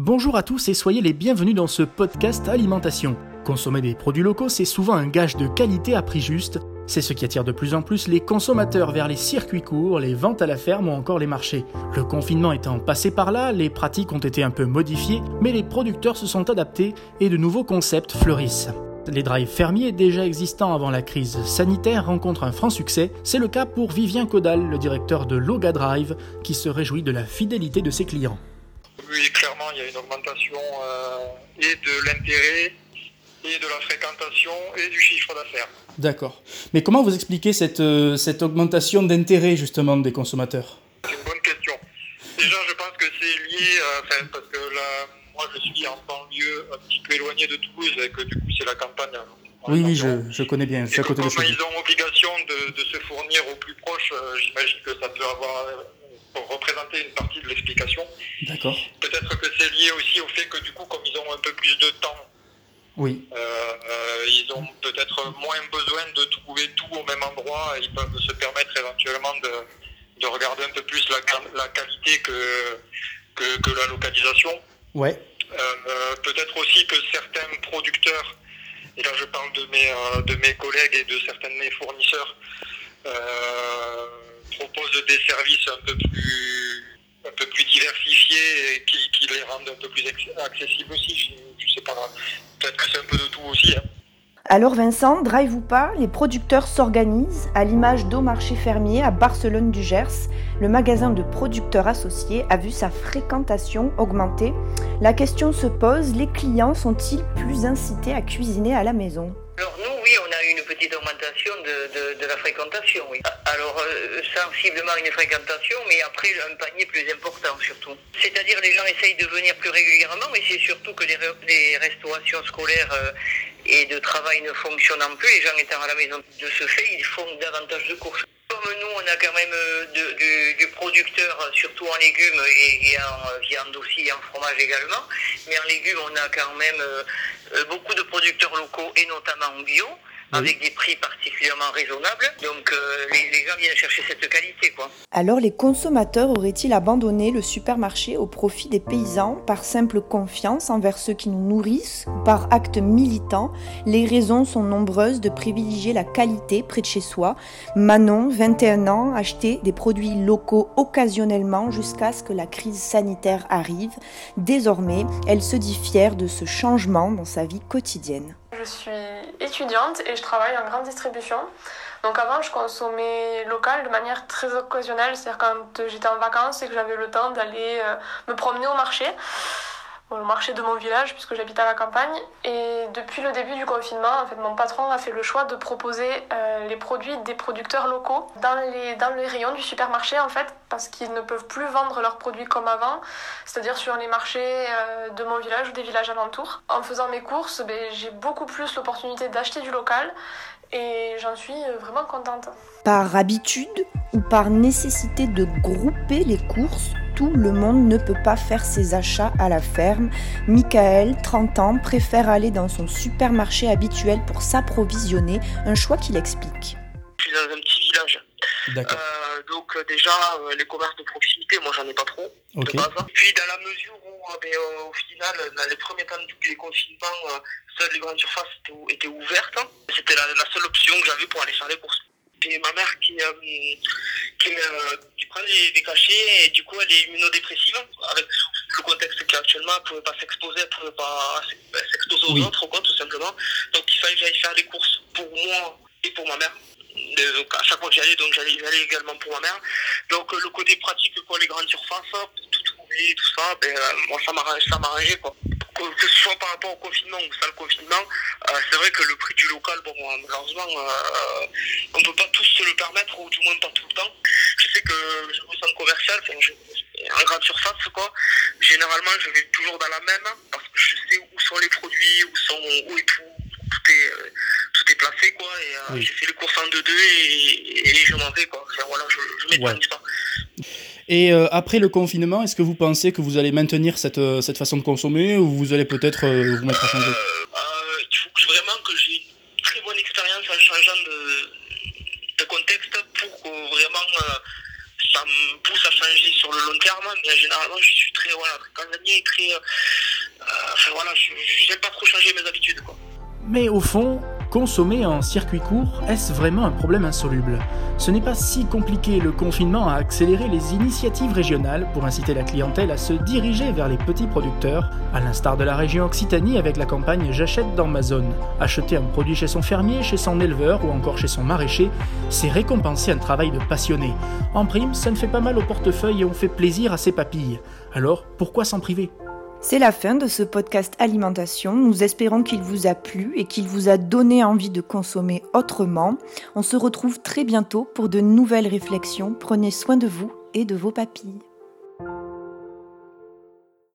Bonjour à tous et soyez les bienvenus dans ce podcast Alimentation. Consommer des produits locaux, c'est souvent un gage de qualité à prix juste. C'est ce qui attire de plus en plus les consommateurs vers les circuits courts, les ventes à la ferme ou encore les marchés. Le confinement étant passé par là, les pratiques ont été un peu modifiées, mais les producteurs se sont adaptés et de nouveaux concepts fleurissent. Les drives fermiers déjà existants avant la crise sanitaire rencontrent un franc succès. C'est le cas pour Vivien Caudal, le directeur de Loga Drive, qui se réjouit de la fidélité de ses clients. Oui, clairement, il y a une augmentation euh, et de l'intérêt et de la fréquentation et du chiffre d'affaires. D'accord. Mais comment vous expliquez cette, euh, cette augmentation d'intérêt justement des consommateurs? C'est une bonne question. Déjà, je pense que c'est lié, euh, enfin, parce que là, moi je suis en banlieue un petit peu éloigné de Toulouse et que du coup c'est la campagne. hein. Oui, oui, je, je connais bien, Et à côté de chez ils ont obligation de, de se fournir au plus proche, euh, j'imagine que ça peut avoir pour représenter une partie de l'explication. D'accord. Peut-être que c'est lié aussi au fait que du coup, comme ils ont un peu plus de temps Oui, Euh, euh, ils ont peut-être moins besoin de trouver tout au même endroit. Ils peuvent se permettre éventuellement de, de regarder un peu plus la, la qualité que, que, que la localisation. ouais, Euh, peut-être aussi que certains producteurs, et là je parle de mes, de mes collègues et de certains de mes fournisseurs, euh, proposent des services un peu plus, un peu plus diversifiés et qui, qui les rendent un peu plus acc- accessibles aussi. Je, je sais pas, peut-être que c'est un peu de tout aussi. hein. Alors Vincent, drive ou pas, les producteurs s'organisent à l'image d'Au Marché Fermier à Barcelone du Gers. Le magasin de producteurs associés a vu sa fréquentation augmenter. La question se pose, les clients sont-ils plus incités à cuisiner à la maison? Alors nous, oui, on a eu une petite augmentation de, de, la fréquentation, oui. Alors euh, sensiblement une fréquentation, mais après un panier plus important surtout. C'est-à-dire les gens essayent de venir plus régulièrement, mais c'est surtout que les, les restaurations scolaires euh, et de travail ne fonctionnant plus, les gens étant à la maison. De ce fait, ils font davantage de courses. Comme nous, on a quand même euh, du, du producteur, surtout en légumes et, et en viande aussi, en fromage également. Mais en légumes, on a quand même beaucoup de producteurs locaux et notamment bio, avec des prix particulièrement raisonnables. Donc euh, les, les gens viennent chercher cette qualité, quoi. Alors les consommateurs auraient-ils abandonné le supermarché au profit des paysans par simple confiance envers ceux qui nous nourrissent ou par acte militant? Les raisons sont nombreuses de privilégier la qualité près de chez soi. Manon, 21 ans, achetait des produits locaux occasionnellement jusqu'à ce que la crise sanitaire arrive. Désormais, elle se dit fière de ce changement dans sa vie quotidienne. Je suis étudiante et je travaille en grande distribution. Donc avant, je consommais local de manière très occasionnelle, c'est-à-dire quand j'étais en vacances et que j'avais le temps d'aller euh, me promener au marché, au marché de mon village puisque j'habite à la campagne. Et depuis le début du confinement, en fait, mon patron a fait le choix de proposer euh, les produits des producteurs locaux dans les, dans les rayons du supermarché en fait, parce qu'ils ne peuvent plus vendre leurs produits comme avant, c'est-à-dire sur les marchés euh, de mon village ou des villages alentours. En faisant mes courses, ben, j'ai beaucoup plus l'opportunité d'acheter du local et j'en suis euh, vraiment contente. Par habitude ou par nécessité de grouper les courses, tout le monde ne peut pas faire ses achats à la ferme. Michael, 30 ans, préfère aller dans son supermarché habituel pour s'approvisionner, un choix qu'il explique. Je suis dans un petit village. d'accord. Euh, donc euh, déjà, euh, les commerces de proximité, moi j'en ai pas trop. De base. Puis dans la mesure où, euh, ben, euh, au final, dans les premiers temps du euh, seules les grandes surfaces étaient, ou- étaient ouvertes. C'était la, la seule option que j'avais pour aller faire les courses. Et ma mère qui, euh, qui, euh, qui prend des, des cachets et du coup elle est immunodépressive. Avec le contexte a actuellement, elle ne pouvait pas s'exposer, elle ne pouvait pas ben, s'exposer aux Oui. autres, quoi, tout simplement. Donc il fallait que j'aille faire les courses pour moi et pour ma mère. Donc à chaque fois que j'y allais, donc j'allais j'allais également pour ma mère. Donc le côté pratique, quoi, les grandes surfaces, pour tout trouver, tout ça, ben, euh, moi ça m'arrange- ça m'arrangeait quoi. Que, ce soit par rapport au confinement ou sans le confinement, euh, vrai que le prix du local, bon, malheureusement, euh, on peut pas tous se le permettre, ou du moins pas tout le temps. Je sais que je me sens commercial, enfin, je, en grande surface, quoi. Généralement, je vais toujours dans la même, parce que je sais où sont les produits, où sont, où est tout, tout est, euh, tout est placé, quoi. Et euh, Oui. j'ai fait les courses en deux-deux et, et je m'en vais, quoi. Enfin, voilà, je, je m'épanouis pas. Et euh, après le confinement, est-ce que vous pensez que vous allez maintenir cette, cette façon de consommer ou vous allez peut-être vous mettre à changer Euh, il faut que- vraiment que j'ai une très bonne de, contexte pour que vraiment euh, ça me pousse à changer sur le long terme, mais généralement, je suis très, voilà, très casanier, très. enfin voilà, je n'aime pas trop changer mes habitudes. Quoi. Mais au fond, Consommer en circuit court, est-ce vraiment un problème insoluble? Ce n'est pas si compliqué, le confinement a accéléré les initiatives régionales pour inciter la clientèle à se diriger vers les petits producteurs, à l'instar de la région Occitanie avec la campagne J'achète dans ma zone. Acheter un produit chez son fermier, chez son éleveur ou encore chez son maraîcher, c'est récompenser un travail de passionné. En prime, ça ne fait pas mal au portefeuille et on fait plaisir à ses papilles. Alors, pourquoi s'en priver? C'est la fin de ce podcast alimentation. Nous espérons qu'il vous a plu et qu'il vous a donné envie de consommer autrement. On se retrouve très bientôt pour de nouvelles réflexions. Prenez soin de vous et de vos papilles.